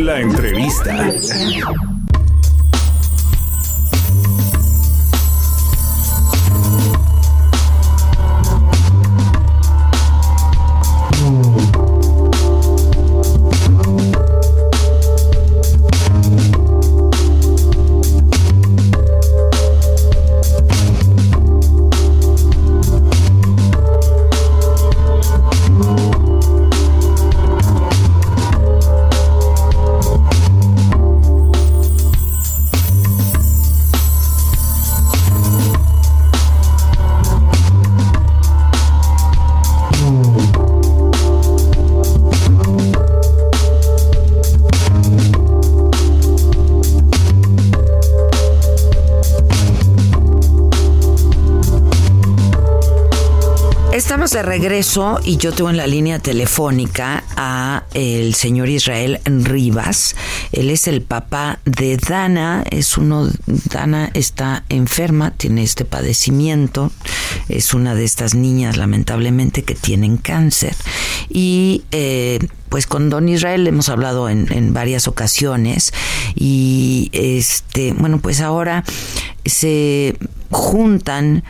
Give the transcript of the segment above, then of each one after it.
La entrevista. De regreso y yo tengo en la línea telefónica a el señor Israel Rivas. Él es el papá de Dana. Es uno, Dana está enferma, tiene este padecimiento. Es una de estas niñas, lamentablemente, que tienen cáncer. Y eh, pues con Don Israel hemos hablado en, en, varias ocasiones y este bueno pues ahora se juntan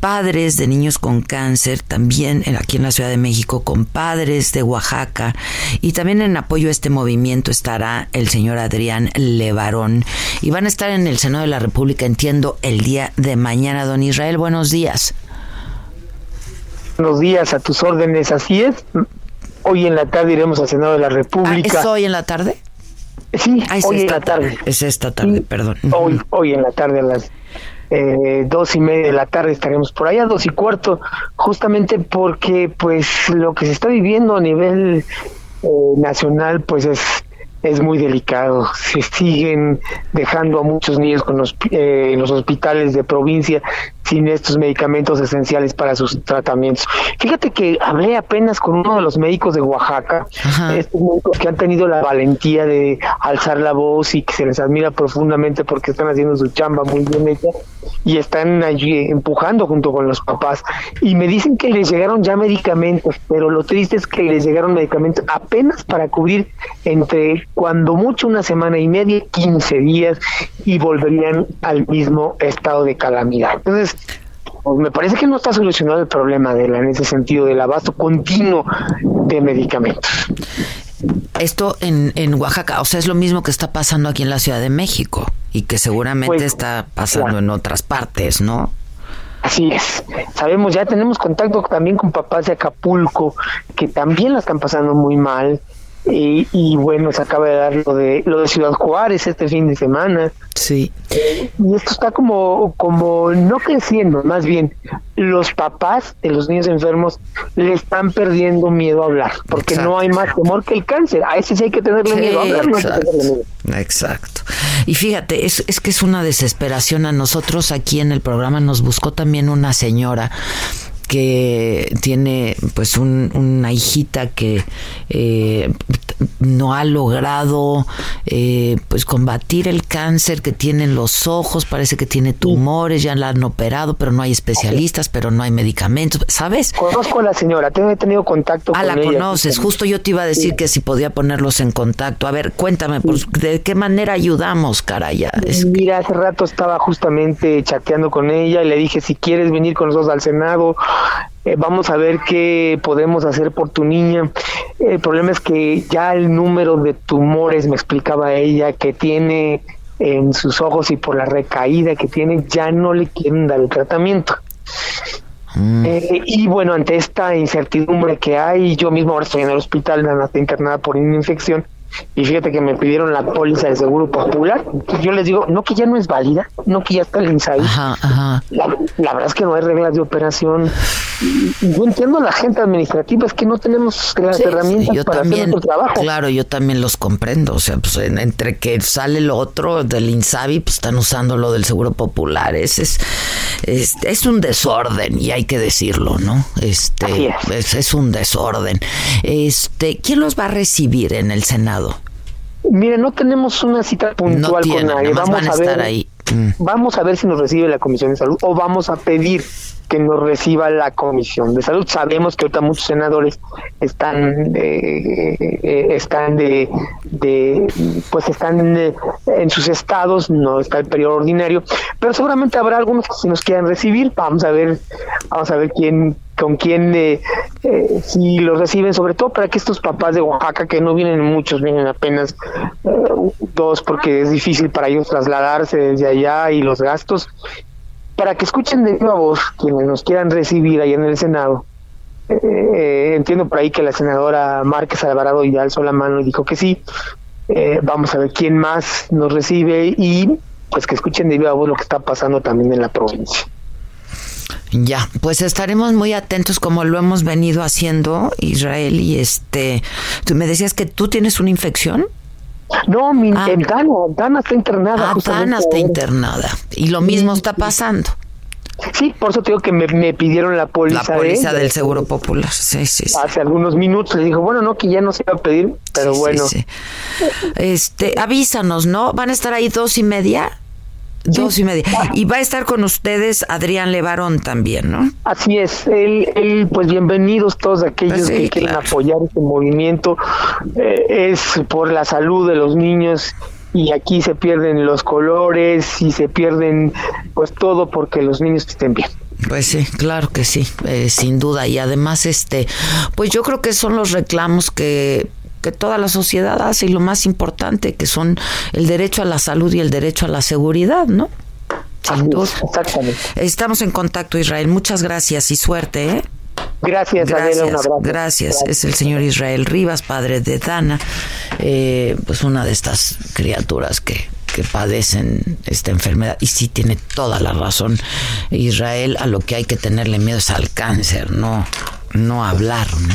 padres de niños con cáncer, también aquí en la Ciudad de México, con padres de Oaxaca, y también en apoyo a este movimiento estará el señor Adrián Levarón. Y van a estar en el Senado de la República, entiendo, el día de mañana. Don Israel, buenos días. Buenos días, a tus órdenes, así es. Hoy en la tarde iremos al Senado de la República. ¿Es hoy en la tarde? Sí, Ah, es hoy en esta la tarde. Es esta tarde, perdón. Hoy, hoy en la tarde a las eh, dos y media de la tarde estaremos por allá, dos y cuarto, justamente porque pues lo que se está viviendo a nivel eh, nacional pues es es muy delicado. Se siguen dejando a muchos niños con los, eh, en los hospitales de provincia sin estos medicamentos esenciales para sus tratamientos. Fíjate que hablé apenas con uno de los médicos de Oaxaca, Ajá. estos médicos que han tenido la valentía de alzar la voz y que se les admira profundamente porque están haciendo su chamba muy bien hecha y están allí empujando junto con los papás y me dicen que les llegaron ya medicamentos, pero lo triste es que les llegaron medicamentos apenas para cubrir entre cuando mucho una semana y media, 15 días y volverían al mismo estado de calamidad. Entonces, pues me parece que no está solucionado el problema de la, en ese sentido del abasto continuo de medicamentos. Esto en, en Oaxaca, o sea, es lo mismo que está pasando aquí en la Ciudad de México y que seguramente Pues, está pasando en otras partes, ¿no? Así es. Sabemos, ya tenemos contacto también con papás de Acapulco que también la están pasando muy mal. Y, y bueno, se acaba de dar lo de, lo de Ciudad Juárez este fin de semana. Sí. Y esto está como, como no creciendo, más bien los papás de los niños enfermos le están perdiendo miedo a hablar, porque Exacto. no hay más temor que el cáncer. A ese sí hay que tenerle Sí, miedo a hablar, no hay que exacto. tenerle miedo. Exacto. Y fíjate, es, es que es una desesperación. A nosotros aquí en el programa nos buscó también una señora que tiene pues un- una hijita que eh, no ha logrado eh, pues combatir el cáncer que tiene en los ojos, parece que tiene tumores, ya la han operado, pero no hay especialistas, pero no hay medicamentos, ¿sabes? Conozco a la señora, tengo he tenido contacto Ah, con la ella. conoces. Justo yo te iba a decir que si podía ponerlos en contacto. A ver, cuéntame, por- ¿de qué manera ayudamos, caraya? Es que- Mira, hace rato estaba justamente chateando con ella y le dije, si quieres venir con nosotros al Senado, eh, vamos a ver qué podemos hacer por tu niña. El problema es que ya el número de tumores, me explicaba ella, que tiene en sus ojos y por la recaída que tiene, ya no le quieren dar el tratamiento. Mm. Eh, y bueno, ante esta incertidumbre que hay, yo mismo ahora estoy en el hospital, Nana está internada por una infección, y fíjate que me pidieron la póliza de seguro popular. Yo les digo, no que ya no es válida, no que ya está el INSAI. Ajá, ajá. La, la verdad es que no hay reglas de operación. Yo entiendo a la gente administrativa, es que no tenemos las herramientas para hacer nuestro trabajo. Claro, yo también los comprendo. O sea, pues entre que sale lo otro del Insabi, pues están usando lo del Seguro Popular. Es, es, es, un desorden y hay que decirlo, ¿no? Este, es. es. un desorden. Este, ¿Quién los va a recibir en el Senado? Mire, no tenemos una cita puntual con nadie. Vamos a, ver, ahí. Mm. Vamos a ver si nos recibe la Comisión de Salud o vamos a pedir que nos reciba la Comisión de Salud. Sabemos que ahorita muchos senadores están eh, eh, están de, pues están en sus estados, no está el periodo ordinario, pero seguramente habrá algunos que nos quieran recibir. Vamos a ver, vamos a ver quién con quién eh, si los reciben, sobre todo para que estos papás de Oaxaca, que no vienen muchos, vienen apenas dos, porque es difícil para ellos trasladarse desde allá y los gastos, para que escuchen de viva voz quienes nos quieran recibir ahí en el Senado. Eh, eh, entiendo por ahí que la senadora Márquez Alvarado ya alzó la mano y dijo que sí. Eh, vamos a ver quién más nos recibe y pues que escuchen de viva voz lo que está pasando también en la provincia. Ya, pues estaremos muy atentos como lo hemos venido haciendo Israel y este, tú me decías que tú tienes una infección. No, mi ah. Dana, está internada. Ah, Dana está internada. Y lo mismo está pasando. Sí, por eso te digo que me, pidieron la póliza. La póliza del Seguro Popular, sí, sí, Hace algunos minutos le dijo, bueno, no, que ya no se iba a pedir, pero bueno. Este, avísanos, ¿no? ¿Van a estar ahí dos y media? Dos y media. Y va a estar con ustedes Adrián Levarón también, ¿no? Así es. Él, pues bienvenidos todos aquellos que quieren apoyar este movimiento. Eh, es por la salud de los niños y aquí se pierden los colores y se pierden pues todo porque los niños estén bien. Pues sí, claro que sí, eh, sin duda. Y además, este, pues yo creo que son los reclamos que que toda la sociedad hace y lo más importante que son el derecho a la salud y el derecho a la seguridad, ¿no? Exactamente. Estamos en contacto, Israel. Muchas gracias y suerte. ¿eh? Gracias, gracias, gracias, Es el señor Israel Rivas, padre de Dana, eh, pues una de estas criaturas que, que padecen esta enfermedad. Y sí tiene toda la razón Israel, a lo que hay que tenerle miedo es al cáncer, no, no hablar, ¿no?